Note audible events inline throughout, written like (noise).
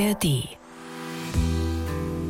ARD.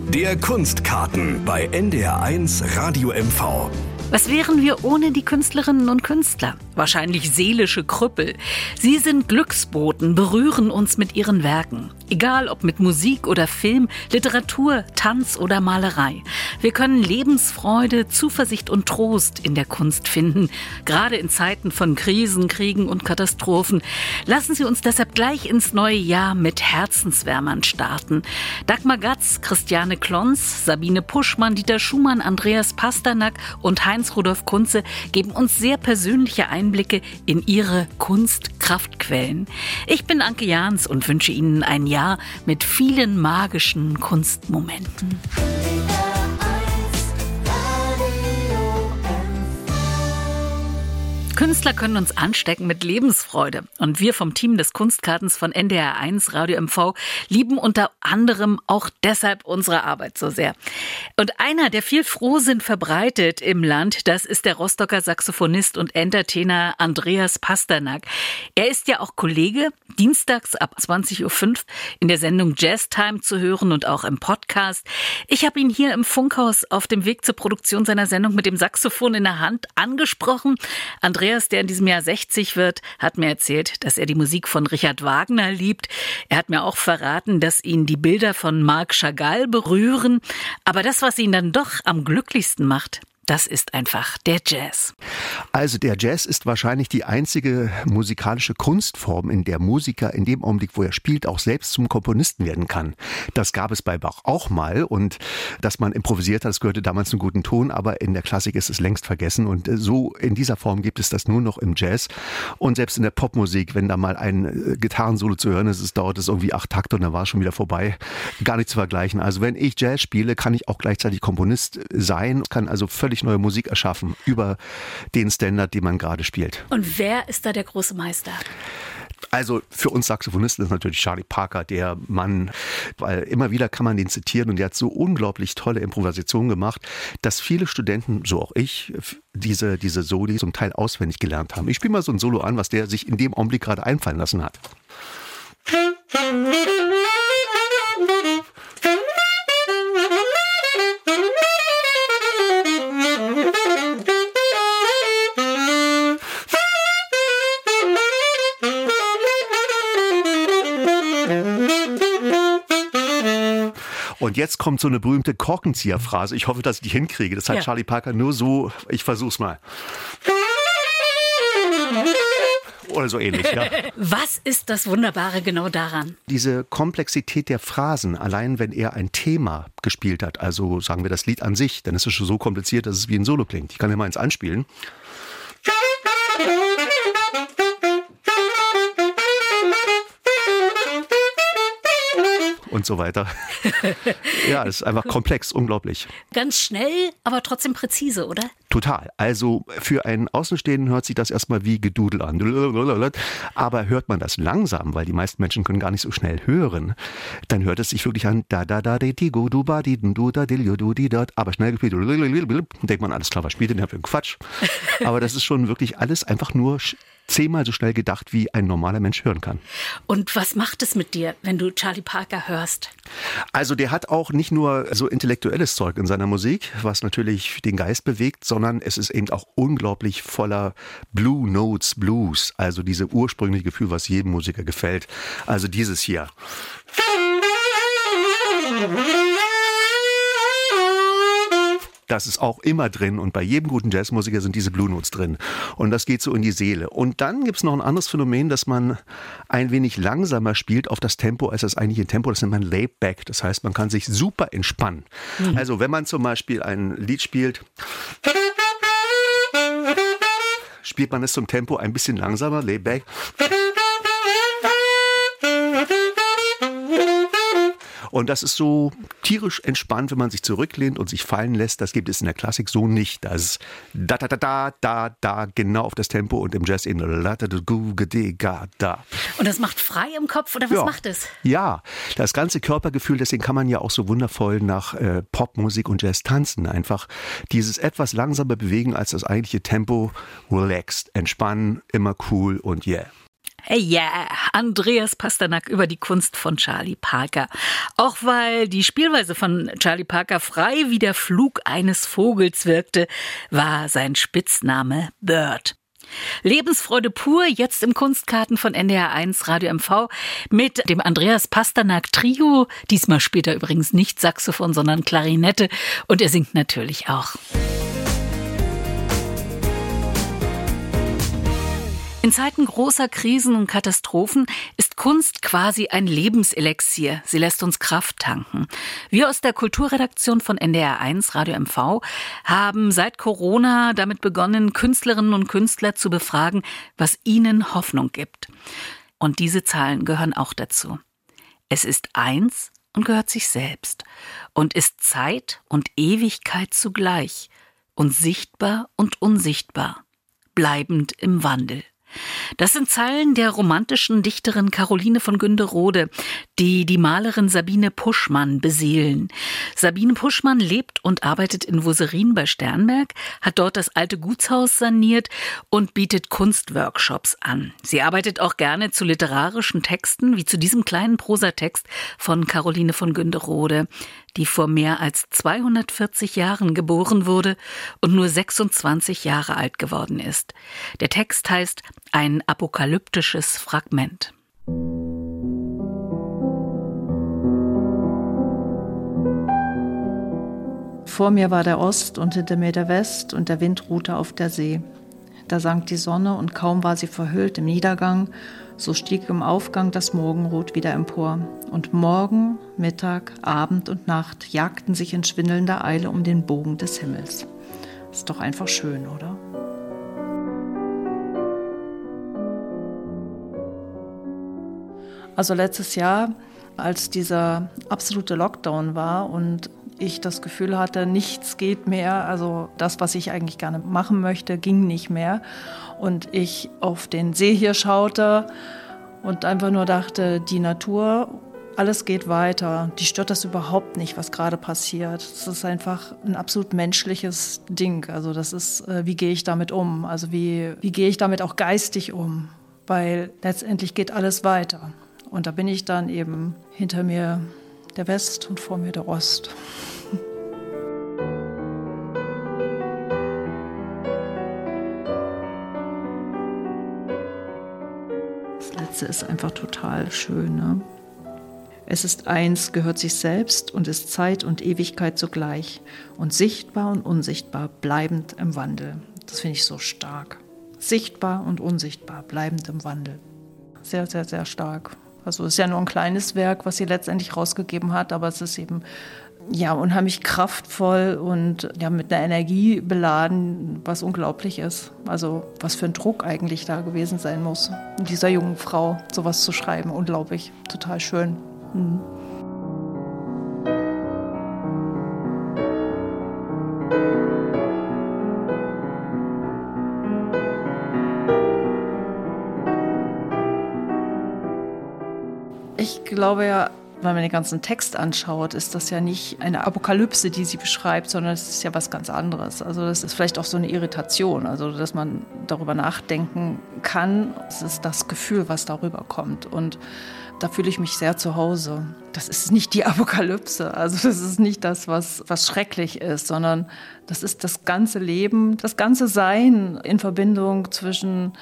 Der Kunstkarten bei NDR1 Radio MV. Was wären wir ohne die Künstlerinnen und Künstler? Wahrscheinlich seelische Krüppel. Sie sind Glücksboten, berühren uns mit ihren Werken. Egal ob mit Musik oder Film, Literatur, Tanz oder Malerei. Wir können Lebensfreude, Zuversicht und Trost in der Kunst finden, gerade in Zeiten von Krisen, Kriegen und Katastrophen. Lassen Sie uns deshalb gleich ins neue Jahr mit Herzenswärmern starten. Dagmar Gatz, Christiane Klons, Sabine Puschmann, Dieter Schumann, Andreas Pasternak und Heinz Rudolf Kunze geben uns sehr persönliche Einblicke in ihre Kunstkraftquellen. Ich bin Anke Jahns und wünsche Ihnen ein Jahr Jahr mit vielen magischen Kunstmomenten. Künstler können uns anstecken mit Lebensfreude. Und wir vom Team des Kunstkartens von NDR1 Radio MV lieben unter anderem auch deshalb unsere Arbeit so sehr. Und einer, der viel Frohsinn verbreitet im Land, das ist der Rostocker Saxophonist und Entertainer Andreas Pasternak. Er ist ja auch Kollege, dienstags ab 20.05 Uhr in der Sendung Jazz Time zu hören und auch im Podcast. Ich habe ihn hier im Funkhaus auf dem Weg zur Produktion seiner Sendung mit dem Saxophon in der Hand angesprochen. Andreas Andreas, der in diesem Jahr 60 wird, hat mir erzählt, dass er die Musik von Richard Wagner liebt. Er hat mir auch verraten, dass ihn die Bilder von Marc Chagall berühren. Aber das, was ihn dann doch am glücklichsten macht, das ist einfach der Jazz. Also der Jazz ist wahrscheinlich die einzige musikalische Kunstform, in der Musiker in dem Augenblick, wo er spielt, auch selbst zum Komponisten werden kann. Das gab es bei Bach auch mal und dass man improvisiert hat, das gehörte damals zum guten Ton, aber in der Klassik ist es längst vergessen und äh, so in dieser Form gibt es das nur noch im Jazz und selbst in der Popmusik, wenn da mal ein äh, Gitarrensolo zu hören ist, es dauert es irgendwie acht Takte und dann war es schon wieder vorbei. Gar nicht zu vergleichen. Also wenn ich Jazz spiele, kann ich auch gleichzeitig Komponist sein, kann also völlig völlig neue Musik erschaffen über den Standard, den man gerade spielt. Und wer ist da der große Meister? Also für uns Saxophonisten ist natürlich Charlie Parker der Mann, weil immer wieder kann man den zitieren und der hat so unglaublich tolle Improvisationen gemacht, dass viele Studenten, so auch ich, diese, diese Soli zum Teil auswendig gelernt haben. Ich spiele mal so ein Solo an, was der sich in dem Augenblick gerade einfallen lassen hat. Und jetzt kommt so eine berühmte Korkenzieher-Phrase. Ich hoffe, dass ich die hinkriege. Das hat ja. Charlie Parker nur so, ich versuch's mal. Oder so ähnlich, ja. (laughs) Was ist das Wunderbare genau daran? Diese Komplexität der Phrasen, allein wenn er ein Thema gespielt hat, also sagen wir das Lied an sich, dann ist es schon so kompliziert, dass es wie ein Solo klingt. Ich kann ja mal eins anspielen. Und so weiter. ja, es ist einfach komplex, unglaublich. Ganz schnell, aber trotzdem präzise, oder? Total. Also für einen Außenstehenden hört sich das erstmal wie Gedudel an. Aber hört man das langsam, weil die meisten Menschen können gar nicht so schnell hören, dann hört es sich wirklich an da da da di go du ba di du da di du di dort. Aber schnell gespielt, denkt man alles klar, was spielt denn der für Quatsch? Aber das ist schon wirklich alles einfach nur zehnmal so schnell gedacht, wie ein normaler Mensch hören kann. Und was macht es mit dir, wenn du Charlie Parker hörst? Also der hat auch nicht nur so intellektuelles Zeug in seiner Musik, was natürlich den Geist bewegt, sondern es ist eben auch unglaublich voller Blue Notes Blues, also diese ursprüngliche Gefühl, was jedem Musiker gefällt. Also dieses hier. Das ist auch immer drin und bei jedem guten Jazzmusiker sind diese Blue Notes drin. Und das geht so in die Seele. Und dann gibt es noch ein anderes Phänomen, dass man ein wenig langsamer spielt auf das Tempo als das eigentliche Tempo. Das nennt man Laid Back. Das heißt, man kann sich super entspannen. Mhm. Also wenn man zum Beispiel ein Lied spielt, spielt man es zum Tempo ein bisschen langsamer, Laid Back. Und das ist so tierisch entspannt, wenn man sich zurücklehnt und sich fallen lässt. Das gibt es in der Klassik so nicht. Das ist da, da, da, da, da, da, genau auf das Tempo und im Jazz eben da, da, da, da. Und das macht frei im Kopf oder was ja. macht es? Ja, das ganze Körpergefühl, deswegen kann man ja auch so wundervoll nach äh, Popmusik und Jazz tanzen. Einfach dieses etwas langsamer bewegen als das eigentliche Tempo, relaxed, entspannen, immer cool und yeah. Yeah, Andreas Pasternak über die Kunst von Charlie Parker. Auch weil die Spielweise von Charlie Parker frei wie der Flug eines Vogels wirkte, war sein Spitzname Bird. Lebensfreude pur, jetzt im Kunstkarten von NDR1 Radio MV mit dem Andreas Pasternak Trio. Diesmal spielt er übrigens nicht Saxophon, sondern Klarinette und er singt natürlich auch. In Zeiten großer Krisen und Katastrophen ist Kunst quasi ein Lebenselixier. Sie lässt uns Kraft tanken. Wir aus der Kulturredaktion von NDR1 Radio MV haben seit Corona damit begonnen, Künstlerinnen und Künstler zu befragen, was ihnen Hoffnung gibt. Und diese Zahlen gehören auch dazu. Es ist eins und gehört sich selbst und ist Zeit und Ewigkeit zugleich und sichtbar und unsichtbar, bleibend im Wandel. Das sind Zeilen der romantischen Dichterin Caroline von Günderode, die die Malerin Sabine Puschmann beseelen. Sabine Puschmann lebt und arbeitet in Wuserin bei Sternberg, hat dort das alte Gutshaus saniert und bietet Kunstworkshops an. Sie arbeitet auch gerne zu literarischen Texten, wie zu diesem kleinen Prosatext von Caroline von Günderode die vor mehr als 240 Jahren geboren wurde und nur 26 Jahre alt geworden ist. Der Text heißt Ein apokalyptisches Fragment. Vor mir war der Ost und hinter mir der West und der Wind ruhte auf der See. Da sank die Sonne und kaum war sie verhüllt im Niedergang, so stieg im Aufgang das Morgenrot wieder empor. Und Morgen, Mittag, Abend und Nacht jagten sich in schwindelnder Eile um den Bogen des Himmels. Ist doch einfach schön, oder? Also letztes Jahr, als dieser absolute Lockdown war und ich das Gefühl hatte, nichts geht mehr. Also das, was ich eigentlich gerne machen möchte, ging nicht mehr. Und ich auf den See hier schaute und einfach nur dachte, die Natur, alles geht weiter. Die stört das überhaupt nicht, was gerade passiert. Es ist einfach ein absolut menschliches Ding. Also das ist, äh, wie gehe ich damit um? Also wie, wie gehe ich damit auch geistig um? Weil letztendlich geht alles weiter. Und da bin ich dann eben hinter mir der West und vor mir der Ost. Das letzte ist einfach total schön. Ne? Es ist eins, gehört sich selbst und ist Zeit und Ewigkeit zugleich und sichtbar und unsichtbar, bleibend im Wandel. Das finde ich so stark. Sichtbar und unsichtbar, bleibend im Wandel. Sehr, sehr, sehr stark. Also es ist ja nur ein kleines Werk, was sie letztendlich rausgegeben hat, aber es ist eben ja unheimlich kraftvoll und ja mit einer Energie beladen, was unglaublich ist. Also was für ein Druck eigentlich da gewesen sein muss, dieser jungen Frau sowas zu schreiben, unglaublich, total schön. Mhm. Glaube ja, wenn man den ganzen Text anschaut, ist das ja nicht eine Apokalypse, die sie beschreibt, sondern es ist ja was ganz anderes. Also das ist vielleicht auch so eine Irritation, also dass man darüber nachdenken kann. Es ist das Gefühl, was darüber kommt. Und da fühle ich mich sehr zu Hause. Das ist nicht die (laughs) Apokalypse, also das ist nicht das, was, was schrecklich ist, sondern das ist das ganze Leben, das ganze Sein in Verbindung zwischen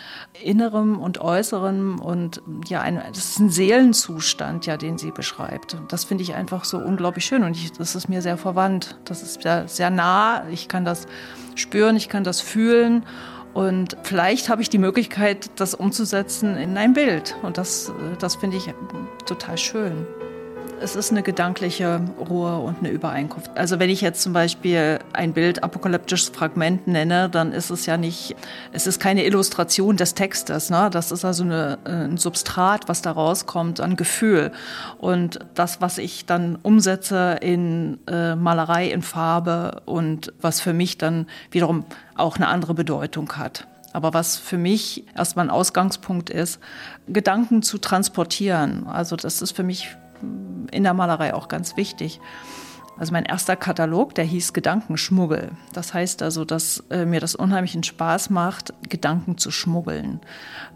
Innerem und Äußerem und ja, ein, das ist ein Seelenzustand, ja, den sie beschreibt. Und das finde ich einfach so unglaublich schön und ich, das ist mir sehr verwandt. Das ist sehr, sehr nah, ich kann das spüren, ich kann das fühlen. Und vielleicht habe ich die Möglichkeit, das umzusetzen in ein Bild. Und das, das finde ich total schön. Es ist eine gedankliche Ruhe und eine Übereinkunft. Also wenn ich jetzt zum Beispiel ein Bild apokalyptisches Fragment nenne, dann ist es ja nicht, es ist keine Illustration des Textes. Ne? Das ist also eine, ein Substrat, was da rauskommt an Gefühl. Und das, was ich dann umsetze in äh, Malerei, in Farbe und was für mich dann wiederum auch eine andere Bedeutung hat. Aber was für mich erstmal ein Ausgangspunkt ist, Gedanken zu transportieren. Also das ist für mich in der Malerei auch ganz wichtig. Also mein erster Katalog, der hieß Gedankenschmuggel. Das heißt also, dass äh, mir das unheimlichen Spaß macht, Gedanken zu schmuggeln.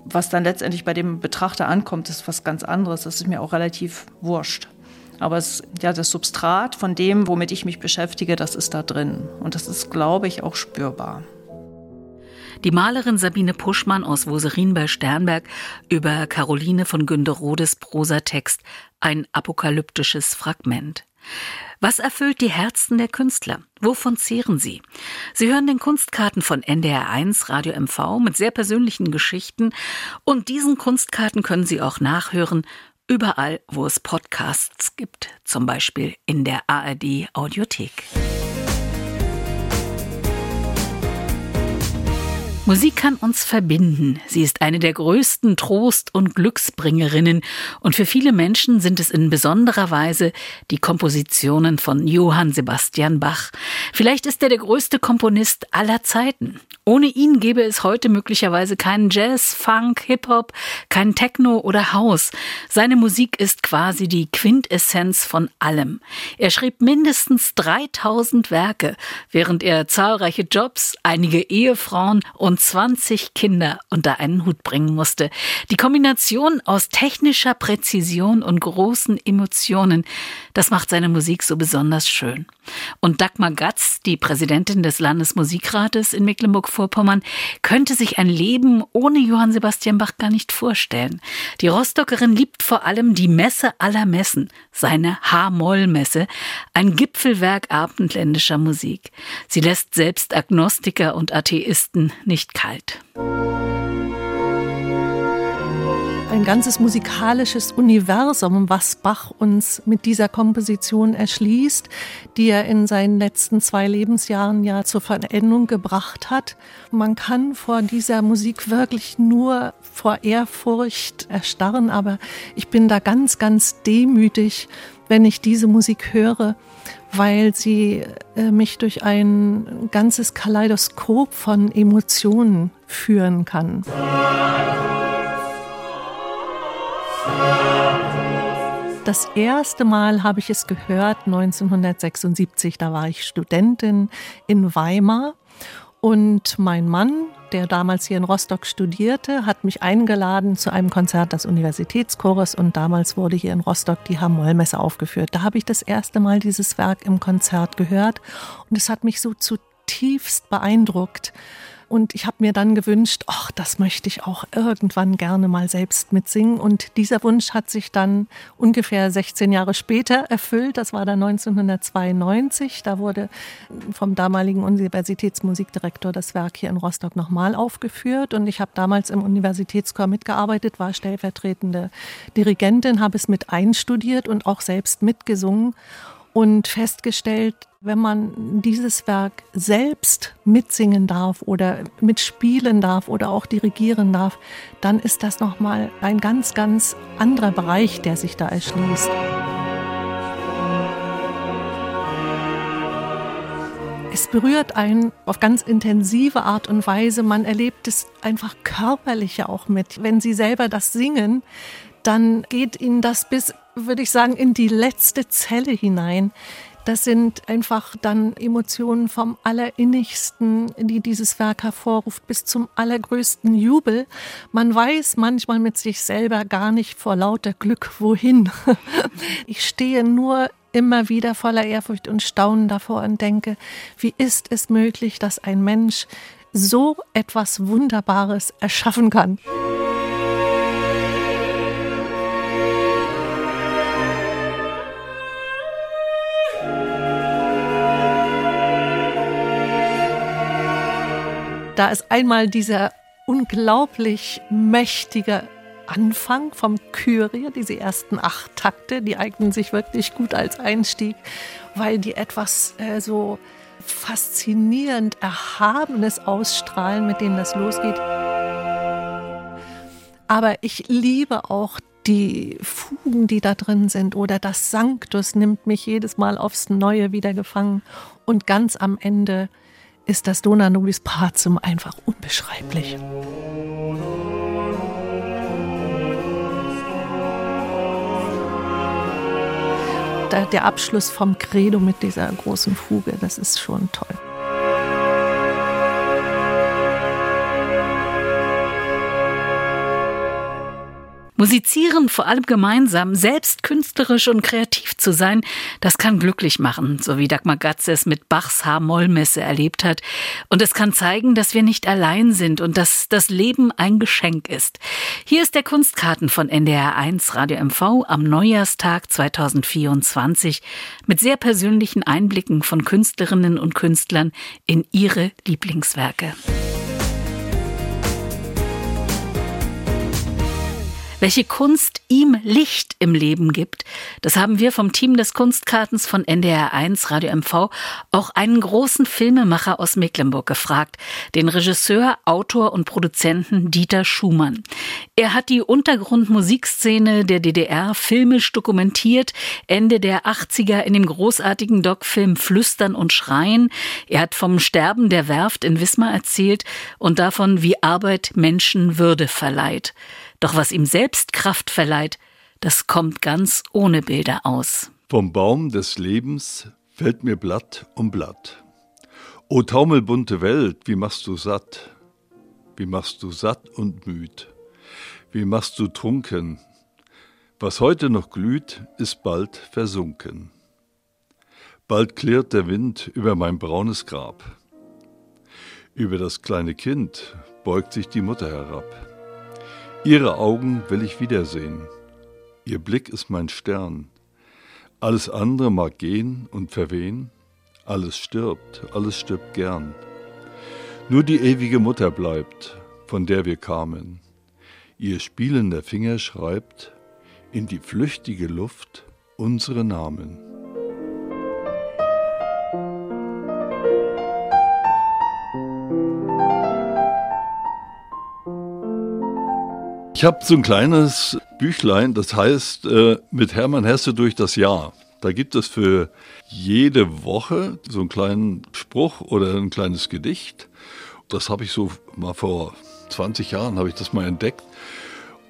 Was dann letztendlich bei dem Betrachter ankommt, ist was ganz anderes. Das ist mir auch relativ wurscht. Aber es, ja, das Substrat von dem, womit ich mich beschäftige, das ist da drin. Und das ist, glaube ich, auch spürbar. Die Malerin Sabine Puschmann aus Woserin bei Sternberg über Caroline von Günderodes Prosatext Ein apokalyptisches Fragment. Was erfüllt die Herzen der Künstler? Wovon zehren sie? Sie hören den Kunstkarten von NDR1 Radio MV mit sehr persönlichen Geschichten und diesen Kunstkarten können Sie auch nachhören überall, wo es Podcasts gibt, zum Beispiel in der ARD Audiothek. Musik kann uns verbinden. Sie ist eine der größten Trost- und Glücksbringerinnen. Und für viele Menschen sind es in besonderer Weise die Kompositionen von Johann Sebastian Bach. Vielleicht ist er der größte Komponist aller Zeiten. Ohne ihn gäbe es heute möglicherweise keinen Jazz, Funk, Hip-Hop, kein Techno oder House. Seine Musik ist quasi die Quintessenz von allem. Er schrieb mindestens 3000 Werke, während er zahlreiche Jobs, einige Ehefrauen und und 20 Kinder unter einen Hut bringen musste. Die Kombination aus technischer Präzision und großen Emotionen, das macht seine Musik so besonders schön. Und Dagmar Gatz, die Präsidentin des Landesmusikrates in Mecklenburg-Vorpommern, könnte sich ein Leben ohne Johann Sebastian Bach gar nicht vorstellen. Die Rostockerin liebt vor allem die Messe aller Messen, seine H-Moll-Messe, ein Gipfelwerk abendländischer Musik. Sie lässt selbst Agnostiker und Atheisten nicht nicht kalt. Ein ganzes musikalisches Universum, was Bach uns mit dieser Komposition erschließt, die er in seinen letzten zwei Lebensjahren ja zur Verendung gebracht hat. Man kann vor dieser Musik wirklich nur vor Ehrfurcht erstarren, aber ich bin da ganz, ganz demütig, wenn ich diese Musik höre weil sie äh, mich durch ein ganzes Kaleidoskop von Emotionen führen kann. Das erste Mal habe ich es gehört 1976, da war ich Studentin in Weimar und mein Mann, der damals hier in Rostock studierte, hat mich eingeladen zu einem Konzert des Universitätschores und damals wurde hier in Rostock die Hamollmesse aufgeführt. Da habe ich das erste Mal dieses Werk im Konzert gehört und es hat mich so zutiefst beeindruckt. Und ich habe mir dann gewünscht, ach, das möchte ich auch irgendwann gerne mal selbst mitsingen. Und dieser Wunsch hat sich dann ungefähr 16 Jahre später erfüllt. Das war dann 1992. Da wurde vom damaligen Universitätsmusikdirektor das Werk hier in Rostock nochmal aufgeführt. Und ich habe damals im Universitätschor mitgearbeitet, war stellvertretende Dirigentin, habe es mit einstudiert und auch selbst mitgesungen und festgestellt, wenn man dieses Werk selbst mitsingen darf oder mitspielen darf oder auch dirigieren darf, dann ist das nochmal ein ganz, ganz anderer Bereich, der sich da erschließt. Es berührt einen auf ganz intensive Art und Weise. Man erlebt es einfach körperlich auch mit. Wenn Sie selber das singen, dann geht Ihnen das bis, würde ich sagen, in die letzte Zelle hinein. Das sind einfach dann Emotionen vom Allerinnigsten, die dieses Werk hervorruft, bis zum allergrößten Jubel. Man weiß manchmal mit sich selber gar nicht vor lauter Glück wohin. (laughs) Ich stehe nur immer wieder voller Ehrfurcht und Staunen davor und denke, wie ist es möglich, dass ein Mensch so etwas Wunderbares erschaffen kann? Da ist einmal dieser unglaublich mächtige Anfang vom Kyrie, diese ersten acht Takte, die eignen sich wirklich gut als Einstieg, weil die etwas äh, so faszinierend Erhabenes ausstrahlen, mit denen das losgeht. Aber ich liebe auch die Fugen, die da drin sind oder das Sanctus nimmt mich jedes Mal aufs Neue wieder gefangen und ganz am Ende ist das Dona Nobis Pazum einfach unbeschreiblich. der, der Abschluss vom Credo mit dieser großen Fuge, das ist schon toll. Musizieren, vor allem gemeinsam, selbst künstlerisch und kreativ zu sein, das kann glücklich machen, so wie Dagmar Gatz es mit Bachs H-Moll-Messe erlebt hat. Und es kann zeigen, dass wir nicht allein sind und dass das Leben ein Geschenk ist. Hier ist der Kunstkarten von NDR1 Radio MV am Neujahrstag 2024 mit sehr persönlichen Einblicken von Künstlerinnen und Künstlern in ihre Lieblingswerke. Welche Kunst ihm Licht im Leben gibt, das haben wir vom Team des Kunstkartens von NDR1 Radio MV auch einen großen Filmemacher aus Mecklenburg gefragt, den Regisseur, Autor und Produzenten Dieter Schumann. Er hat die Untergrundmusikszene der DDR filmisch dokumentiert, Ende der 80er in dem großartigen Doc-Film Flüstern und Schreien. Er hat vom Sterben der Werft in Wismar erzählt und davon, wie Arbeit Menschen Würde verleiht. Doch was ihm selbst Kraft verleiht, das kommt ganz ohne Bilder aus. Vom Baum des Lebens fällt mir Blatt um Blatt. O taumelbunte Welt, wie machst du satt? Wie machst du satt und müd? Wie machst du trunken? Was heute noch glüht, ist bald versunken. Bald klirrt der Wind über mein braunes Grab. Über das kleine Kind beugt sich die Mutter herab. Ihre Augen will ich wiedersehen. Ihr Blick ist mein Stern. Alles andere mag gehen und verwehen. Alles stirbt, alles stirbt gern. Nur die ewige Mutter bleibt, von der wir kamen. Ihr spielender Finger schreibt in die flüchtige Luft unsere Namen. Ich habe so ein kleines Büchlein, das heißt äh, mit Hermann Hesse durch das Jahr. Da gibt es für jede Woche so einen kleinen Spruch oder ein kleines Gedicht. Das habe ich so mal vor 20 Jahren habe ich das mal entdeckt.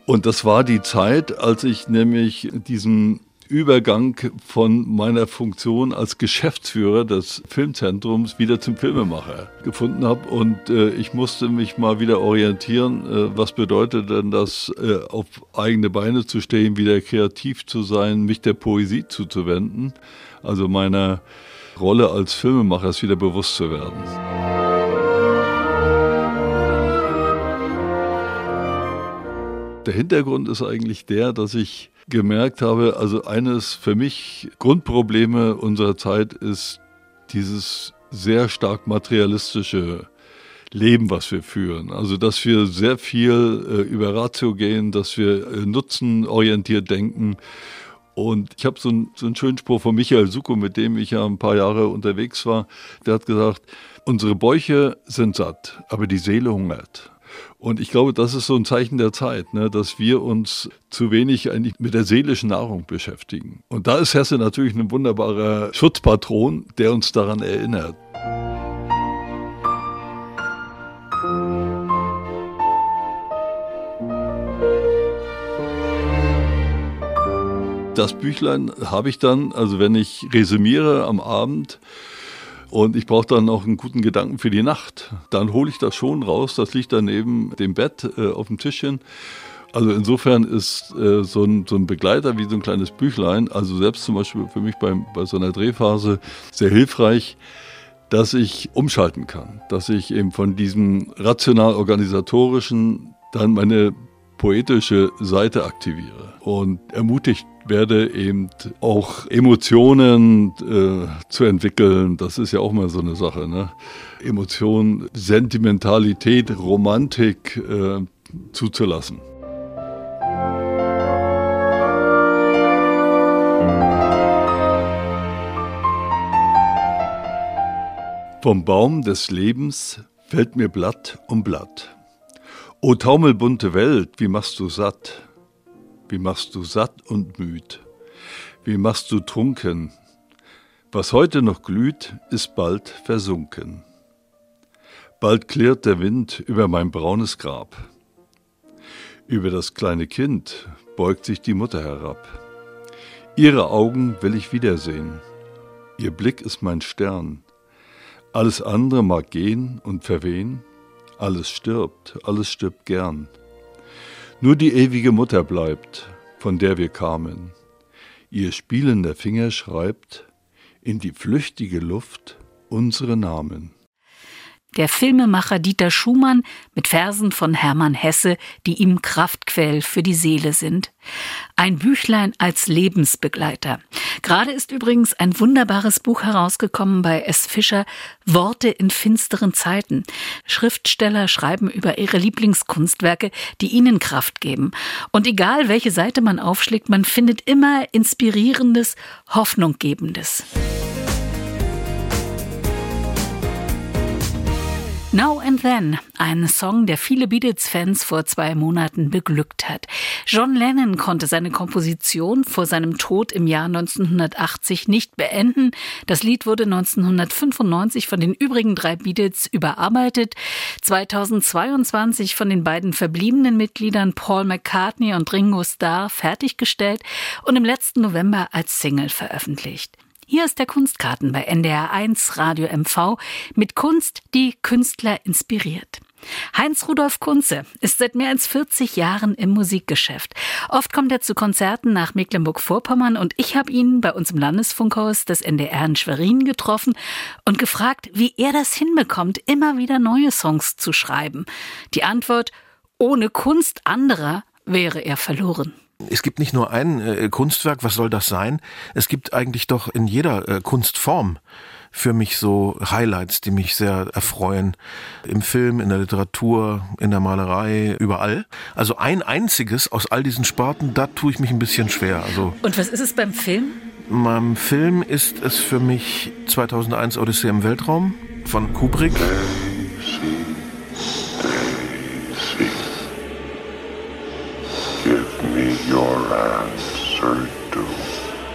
Und das war die Zeit, als ich nämlich diesen Übergang von meiner Funktion als Geschäftsführer des Filmzentrums wieder zum Filmemacher gefunden habe. Und äh, ich musste mich mal wieder orientieren, äh, was bedeutet denn das, äh, auf eigene Beine zu stehen, wieder kreativ zu sein, mich der Poesie zuzuwenden, also meiner Rolle als Filmemacher wieder bewusst zu werden. Der Hintergrund ist eigentlich der, dass ich gemerkt habe, also eines für mich Grundprobleme unserer Zeit ist dieses sehr stark materialistische Leben, was wir führen. Also, dass wir sehr viel äh, über Ratio gehen, dass wir äh, nutzenorientiert denken. Und ich habe so, ein, so einen schönen Spruch von Michael Suko, mit dem ich ja ein paar Jahre unterwegs war. Der hat gesagt, unsere Bäuche sind satt, aber die Seele hungert. Und ich glaube, das ist so ein Zeichen der Zeit, ne, dass wir uns zu wenig eigentlich mit der seelischen Nahrung beschäftigen. Und da ist Hesse natürlich ein wunderbarer Schutzpatron, der uns daran erinnert. Das Büchlein habe ich dann, also wenn ich resümiere am Abend, und ich brauche dann auch einen guten Gedanken für die Nacht. Dann hole ich das schon raus. Das liegt dann neben dem Bett äh, auf dem Tischchen. Also insofern ist äh, so, ein, so, ein, Begleiter wie so ein kleines Büchlein, also selbst zum Beispiel für mich beim, bei so einer Drehphase sehr hilfreich, dass ich umschalten kann, dass ich eben von diesem rational-organisatorischen dann meine poetische Seite aktiviere und ermutigt werde, eben auch Emotionen äh, zu entwickeln. Das ist ja auch mal so eine Sache. Ne? Emotionen, Sentimentalität, Romantik äh, zuzulassen. Vom Baum des Lebens fällt mir Blatt um Blatt. O taumelbunte Welt, wie machst du satt? Wie machst du satt und müd? Wie machst du trunken? Was heute noch glüht, ist bald versunken. Bald klirrt der Wind über mein braunes Grab. Über das kleine Kind beugt sich die Mutter herab. Ihre Augen will ich wiedersehen. Ihr Blick ist mein Stern. Alles andere mag gehen und verwehen. Alles stirbt, alles stirbt gern. Nur die ewige Mutter bleibt, von der wir kamen. Ihr spielender Finger schreibt in die flüchtige Luft unsere Namen der Filmemacher Dieter Schumann mit Versen von Hermann Hesse, die ihm Kraftquell für die Seele sind. Ein Büchlein als Lebensbegleiter. Gerade ist übrigens ein wunderbares Buch herausgekommen bei S. Fischer, Worte in finsteren Zeiten. Schriftsteller schreiben über ihre Lieblingskunstwerke, die ihnen Kraft geben. Und egal welche Seite man aufschlägt, man findet immer Inspirierendes, Hoffnunggebendes. Now and Then, ein Song, der viele Beatles-Fans vor zwei Monaten beglückt hat. John Lennon konnte seine Komposition vor seinem Tod im Jahr 1980 nicht beenden. Das Lied wurde 1995 von den übrigen drei Beatles überarbeitet, 2022 von den beiden verbliebenen Mitgliedern Paul McCartney und Ringo Starr fertiggestellt und im letzten November als Single veröffentlicht. Hier ist der Kunstkarten bei NDR1 Radio MV mit Kunst, die Künstler inspiriert. Heinz Rudolf Kunze ist seit mehr als 40 Jahren im Musikgeschäft. Oft kommt er zu Konzerten nach Mecklenburg-Vorpommern und ich habe ihn bei uns im Landesfunkhaus des NDR in Schwerin getroffen und gefragt, wie er das hinbekommt, immer wieder neue Songs zu schreiben. Die Antwort, ohne Kunst anderer wäre er verloren es gibt nicht nur ein äh, Kunstwerk, was soll das sein? Es gibt eigentlich doch in jeder äh, Kunstform für mich so Highlights, die mich sehr erfreuen. Im Film, in der Literatur, in der Malerei, überall. Also ein einziges aus all diesen Sparten, da tue ich mich ein bisschen schwer. Also Und was ist es beim Film? Beim Film ist es für mich 2001 Odyssee im Weltraum von Kubrick.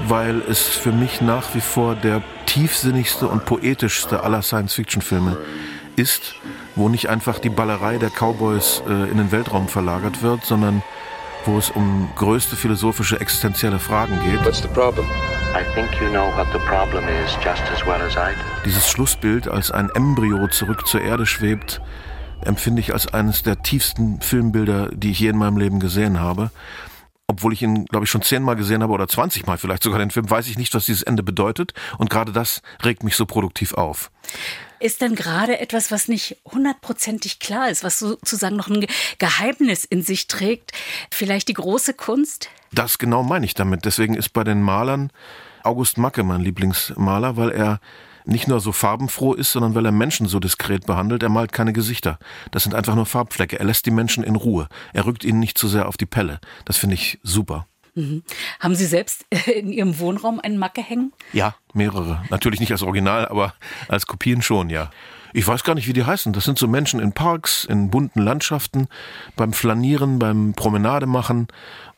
Weil es für mich nach wie vor der tiefsinnigste und poetischste aller Science-Fiction-Filme ist, wo nicht einfach die Ballerei der Cowboys äh, in den Weltraum verlagert wird, sondern wo es um größte philosophische existenzielle Fragen geht. You know well Dieses Schlussbild, als ein Embryo zurück zur Erde schwebt, empfinde ich als eines der tiefsten Filmbilder, die ich je in meinem Leben gesehen habe obwohl ich ihn, glaube ich, schon zehnmal gesehen habe oder zwanzigmal vielleicht sogar den Film, weiß ich nicht, was dieses Ende bedeutet. Und gerade das regt mich so produktiv auf. Ist denn gerade etwas, was nicht hundertprozentig klar ist, was sozusagen noch ein Geheimnis in sich trägt, vielleicht die große Kunst? Das genau meine ich damit. Deswegen ist bei den Malern August Macke mein Lieblingsmaler, weil er nicht nur so farbenfroh ist, sondern weil er Menschen so diskret behandelt. Er malt keine Gesichter. Das sind einfach nur Farbflecke. Er lässt die Menschen in Ruhe. Er rückt ihnen nicht zu sehr auf die Pelle. Das finde ich super. Mhm. Haben Sie selbst in Ihrem Wohnraum einen Macke hängen? Ja, mehrere. Natürlich nicht als Original, aber als Kopien schon, ja. Ich weiß gar nicht, wie die heißen. Das sind so Menschen in Parks, in bunten Landschaften, beim Flanieren, beim Promenademachen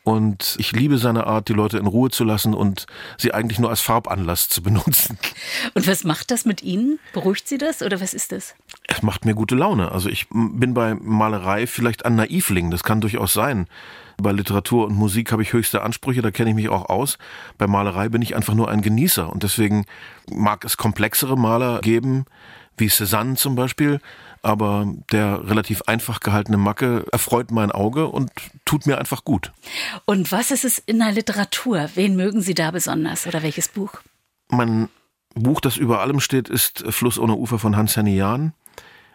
und ich liebe seine Art, die Leute in Ruhe zu lassen und sie eigentlich nur als Farbanlass zu benutzen. (laughs) Und was macht das mit Ihnen? Beruhigt Sie das oder was ist das? Es macht mir gute Laune. Also ich bin bei Malerei vielleicht ein Naivling, das kann durchaus sein. Bei Literatur und Musik habe ich höchste Ansprüche, da kenne ich mich auch aus. Bei Malerei bin ich einfach nur ein Genießer und deswegen mag es komplexere Maler geben, wie Cézanne zum Beispiel, aber der relativ einfach gehaltene Macke erfreut mein Auge und tut mir einfach gut. Und was ist es in der Literatur? Wen mögen Sie da besonders oder welches Buch? Mein Buch, das über allem steht, ist Fluss ohne Ufer von Hans-Henny Jahn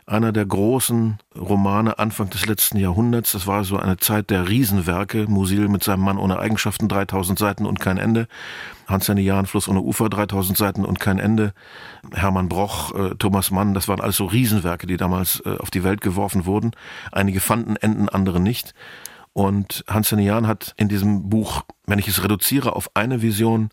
einer der großen Romane Anfang des letzten Jahrhunderts. Das war so eine Zeit der Riesenwerke. Musil mit seinem Mann ohne Eigenschaften, 3000 Seiten und kein Ende. Hans-Henny Jahn, Fluss ohne Ufer, 3000 Seiten und kein Ende. Hermann Broch, äh, Thomas Mann, das waren alles so Riesenwerke, die damals äh, auf die Welt geworfen wurden. Einige fanden Enden, andere nicht. Und Hans-Henny Jahn hat in diesem Buch, wenn ich es reduziere auf eine Vision,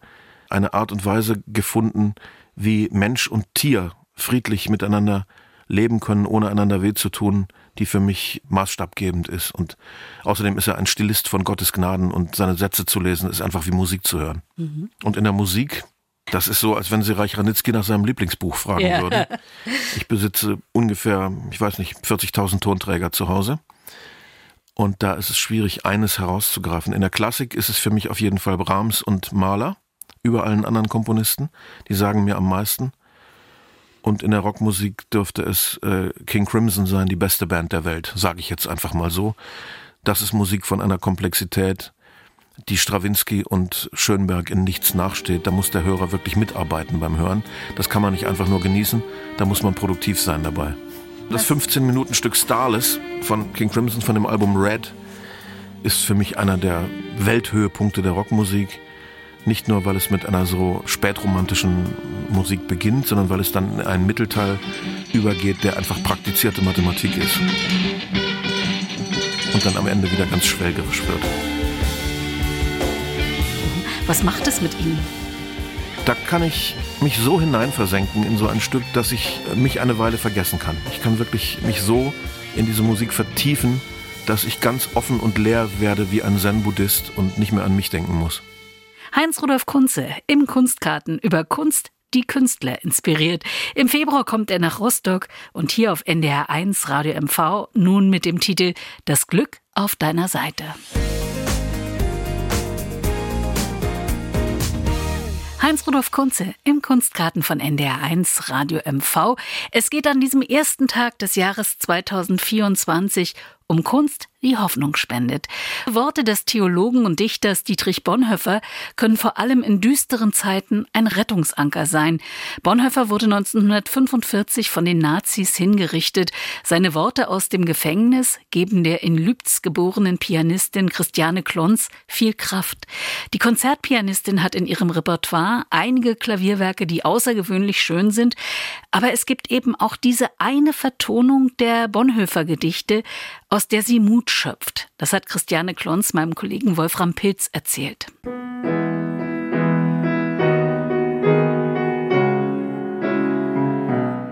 eine Art und Weise gefunden, wie Mensch und Tier friedlich miteinander leben können, ohne einander weh zu tun, die für mich maßstabgebend ist. Und außerdem ist er ein Stilist von Gottes Gnaden und seine Sätze zu lesen ist einfach wie Musik zu hören. Mhm. Und in der Musik, das ist so, als wenn Sie Reich Ranitzky nach seinem Lieblingsbuch fragen ja. würden. (laughs) Ich besitze ungefähr, ich weiß nicht, 40.000 Tonträger zu Hause. Und da ist es schwierig, eines herauszugreifen. In der Klassik ist es für mich auf jeden Fall Brahms und Mahler. über allen anderen Komponisten. Die sagen mir am meisten. Und in der Rockmusik dürfte es äh, King Crimson sein, die beste Band der Welt, sage ich jetzt einfach mal so. Das ist Musik von einer Komplexität, die Strawinski und Schönberg in nichts nachsteht. Da muss der Hörer wirklich mitarbeiten beim Hören. Das kann man nicht einfach nur genießen, da muss man produktiv sein dabei. Das 15-Minuten-Stück Starless von King Crimson von dem Album Red ist für mich einer der Welthöhepunkte der Rockmusik. Nicht nur, weil es mit einer so spätromantischen Musik beginnt, sondern weil es dann in einen Mittelteil übergeht, der einfach praktizierte Mathematik ist. Und dann am Ende wieder ganz schwelgerisch wird. Was macht es mit Ihnen? Da kann ich mich so hineinversenken in so ein Stück, dass ich mich eine Weile vergessen kann. Ich kann wirklich mich so in diese Musik vertiefen, dass ich ganz offen und leer werde wie ein Zen-Buddhist und nicht mehr an mich denken muss. Heinz-Rudolf Kunze im Kunstkarten über Kunst, die Künstler inspiriert. Im Februar kommt er nach Rostock und hier auf NDR 1 Radio MV nun mit dem Titel Das Glück auf deiner Seite. Heinz-Rudolf Kunze im Kunstkarten von NDR1 Radio MV. Es geht an diesem ersten Tag des Jahres 2024 um Kunst, die Hoffnung spendet. Worte des Theologen und Dichters Dietrich Bonhoeffer können vor allem in düsteren Zeiten ein Rettungsanker sein. Bonhoeffer wurde 1945 von den Nazis hingerichtet. Seine Worte aus dem Gefängnis geben der in Lübz geborenen Pianistin Christiane Klons viel Kraft. Die Konzertpianistin hat in ihrem Repertoire einige Klavierwerke, die außergewöhnlich schön sind, aber es gibt eben auch diese eine Vertonung der Bonhoeffer Gedichte, aus der sie Mut schöpft. Das hat Christiane Klons meinem Kollegen Wolfram Pilz erzählt.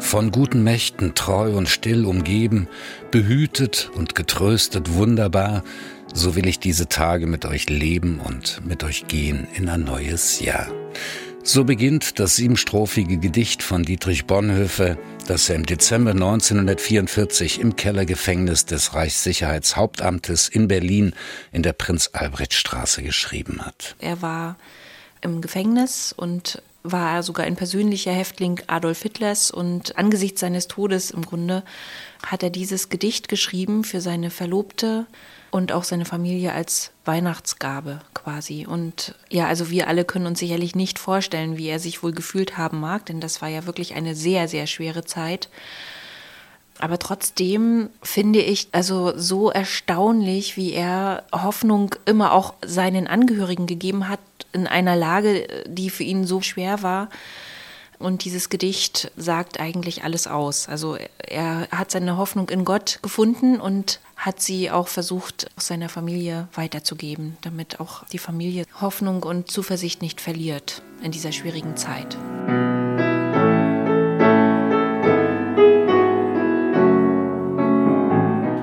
Von guten Mächten treu und still umgeben, behütet und getröstet wunderbar, so will ich diese Tage mit euch leben und mit euch gehen in ein neues Jahr. So beginnt das siebenstrophige Gedicht von Dietrich Bonhoeffer, das er im Dezember 1944 im Kellergefängnis des Reichssicherheitshauptamtes in Berlin in der Prinz-Albrecht-Straße geschrieben hat. Er war im Gefängnis und war sogar ein persönlicher Häftling Adolf Hitlers und angesichts seines Todes im Grunde hat er dieses Gedicht geschrieben für seine Verlobte, und auch seine Familie als Weihnachtsgabe quasi. Und ja, also wir alle können uns sicherlich nicht vorstellen, wie er sich wohl gefühlt haben mag, denn das war ja wirklich eine sehr, sehr schwere Zeit. Aber trotzdem finde ich also so erstaunlich, wie er Hoffnung immer auch seinen Angehörigen gegeben hat in einer Lage, die für ihn so schwer war. Und dieses Gedicht sagt eigentlich alles aus. Also er hat seine Hoffnung in Gott gefunden und hat sie auch versucht, aus seiner Familie weiterzugeben, damit auch die Familie Hoffnung und Zuversicht nicht verliert in dieser schwierigen Zeit.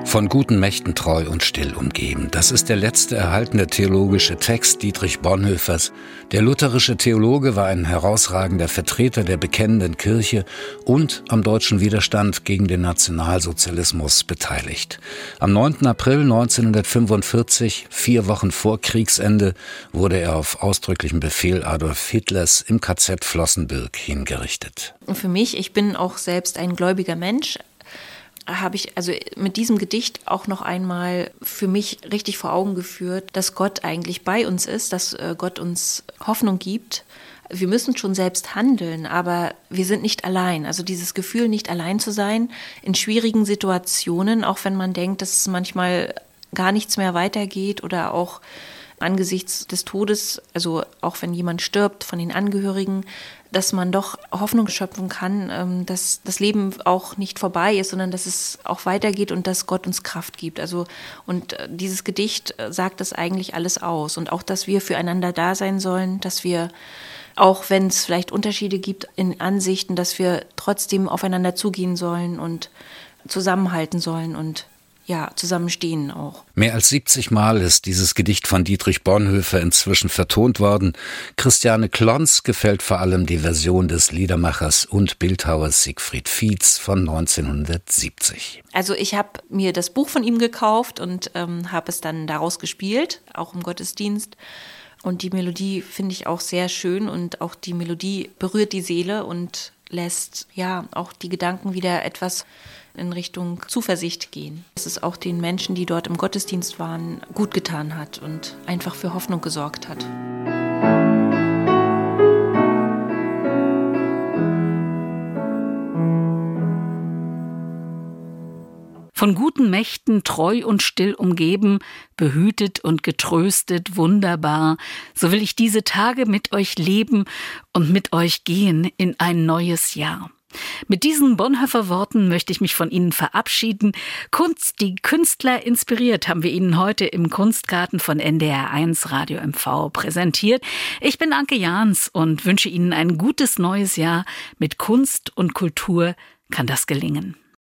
Von guten Mächten treu und still umgeben. Das ist der letzte erhaltene theologische Text Dietrich Bonhoeffers. Der lutherische Theologe war ein herausragender Vertreter der bekennenden Kirche und am deutschen Widerstand gegen den Nationalsozialismus beteiligt. Am 9. April 1945, vier Wochen vor Kriegsende, wurde er auf ausdrücklichen Befehl Adolf Hitlers im KZ Flossenbürg hingerichtet. Für mich, ich bin auch selbst ein gläubiger Mensch, habe ich also mit diesem Gedicht auch noch einmal für mich richtig vor Augen geführt, dass Gott eigentlich bei uns ist, dass äh, Gott uns Hoffnung gibt. Wir müssen schon selbst handeln, aber wir sind nicht allein. Also dieses Gefühl, nicht allein zu sein in schwierigen Situationen, auch wenn man denkt, dass es manchmal gar nichts mehr weitergeht oder auch angesichts des Todes, also auch wenn jemand stirbt von den Angehörigen, dass man doch Hoffnung schöpfen kann, ähm, dass das Leben auch nicht vorbei ist, sondern dass es auch weitergeht und dass Gott uns Kraft gibt. Also und äh, dieses Gedicht äh, sagt das eigentlich alles aus und auch, dass wir füreinander da sein sollen, dass wir auch wenn es vielleicht Unterschiede gibt in Ansichten, dass wir trotzdem aufeinander zugehen sollen und zusammenhalten sollen und ja, zusammenstehen auch. Mehr als 70 Mal ist dieses Gedicht von Dietrich Bonhoeffer inzwischen vertont worden. Christiane Klons gefällt vor allem die Version des Liedermachers und Bildhauers Siegfried Fietz von 1970. Also ich habe mir das Buch von ihm gekauft und ähm, habe es dann daraus gespielt, auch im Gottesdienst. Und die Melodie finde ich auch sehr schön und auch die Melodie berührt die Seele und lässt ja auch die Gedanken wieder etwas in Richtung Zuversicht gehen. Dass es auch den Menschen, die dort im Gottesdienst waren, gut getan hat und einfach für Hoffnung gesorgt hat. von guten Mächten treu und still umgeben, behütet und getröstet, wunderbar, so will ich diese Tage mit euch leben und mit euch gehen in ein neues Jahr. Mit diesen Bonhoeffer Worten möchte ich mich von Ihnen verabschieden. Kunst, die Künstler inspiriert, haben wir Ihnen heute im Kunstgarten von NDR1 Radio MV präsentiert. Ich bin Anke Jahns und wünsche Ihnen ein gutes neues Jahr. Mit Kunst und Kultur kann das gelingen.